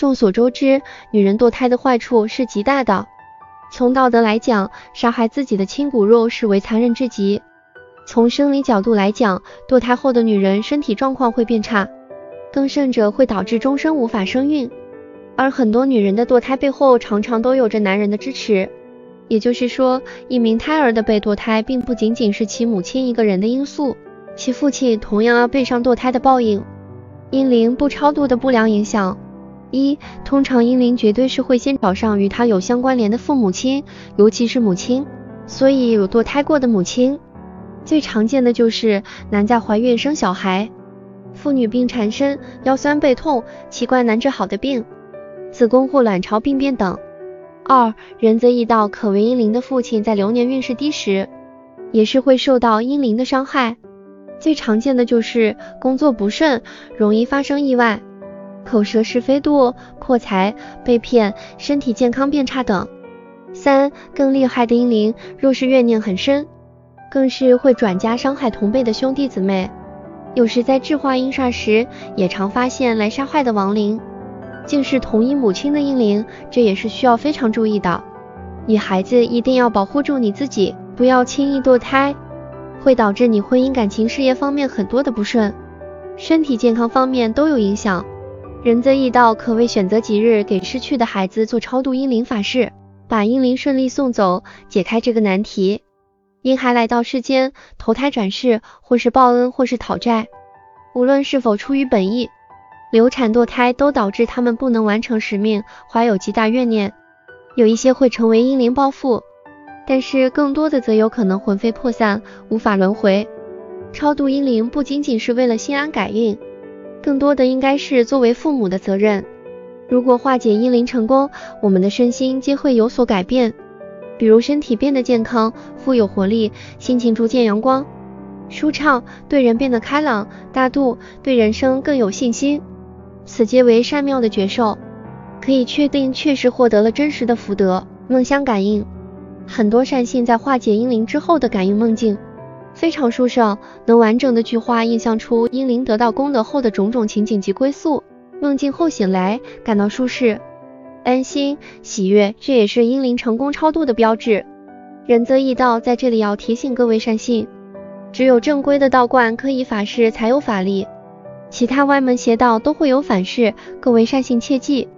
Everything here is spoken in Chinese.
众所周知，女人堕胎的坏处是极大的。从道德来讲，杀害自己的亲骨肉视为残忍至极；从生理角度来讲，堕胎后的女人身体状况会变差，更甚者会导致终生无法生育。而很多女人的堕胎背后，常常都有着男人的支持。也就是说，一名胎儿的被堕胎，并不仅仅是其母亲一个人的因素，其父亲同样要背上堕胎的报应。阴灵不超度的不良影响。一，通常阴灵绝对是会先找上与他有相关联的父母亲，尤其是母亲，所以有堕胎过的母亲，最常见的就是难在怀孕生小孩、妇女病缠身、腰酸背痛、奇怪难治好的病、子宫或卵巢病变等。二，人则易到可为阴灵的父亲在流年运势低时，也是会受到阴灵的伤害，最常见的就是工作不顺，容易发生意外。口舌是非多、破财、被骗、身体健康变差等。三更厉害的阴灵，若是怨念很深，更是会转嫁伤害同辈的兄弟姊妹。有时在制化阴煞时，也常发现来杀害的亡灵，竟是同一母亲的阴灵，这也是需要非常注意的。女孩子一定要保护住你自己，不要轻易堕胎，会导致你婚姻、感情、事业方面很多的不顺，身体健康方面都有影响。仁泽义道可为选择吉日给失去的孩子做超度阴灵法事，把阴灵顺利送走，解开这个难题。婴孩来到世间，投胎转世，或是报恩，或是讨债，无论是否出于本意，流产堕胎都导致他们不能完成使命，怀有极大怨念。有一些会成为阴灵报复，但是更多的则有可能魂飞魄散，无法轮回。超度阴灵不仅仅是为了心安改运。更多的应该是作为父母的责任。如果化解阴灵成功，我们的身心皆会有所改变，比如身体变得健康、富有活力，心情逐渐阳光、舒畅，对人变得开朗、大度，对人生更有信心。此皆为善妙的绝受，可以确定确实获得了真实的福德。梦相感应，很多善信在化解阴灵之后的感应梦境。非常殊胜，能完整的具化印象出英灵得到功德后的种种情景及归宿。梦境后醒来，感到舒适、安心、喜悦，这也是英灵成功超度的标志。仁泽义道在这里要提醒各位善信，只有正规的道观可以法事才有法力，其他歪门邪道都会有反噬，各位善信切记。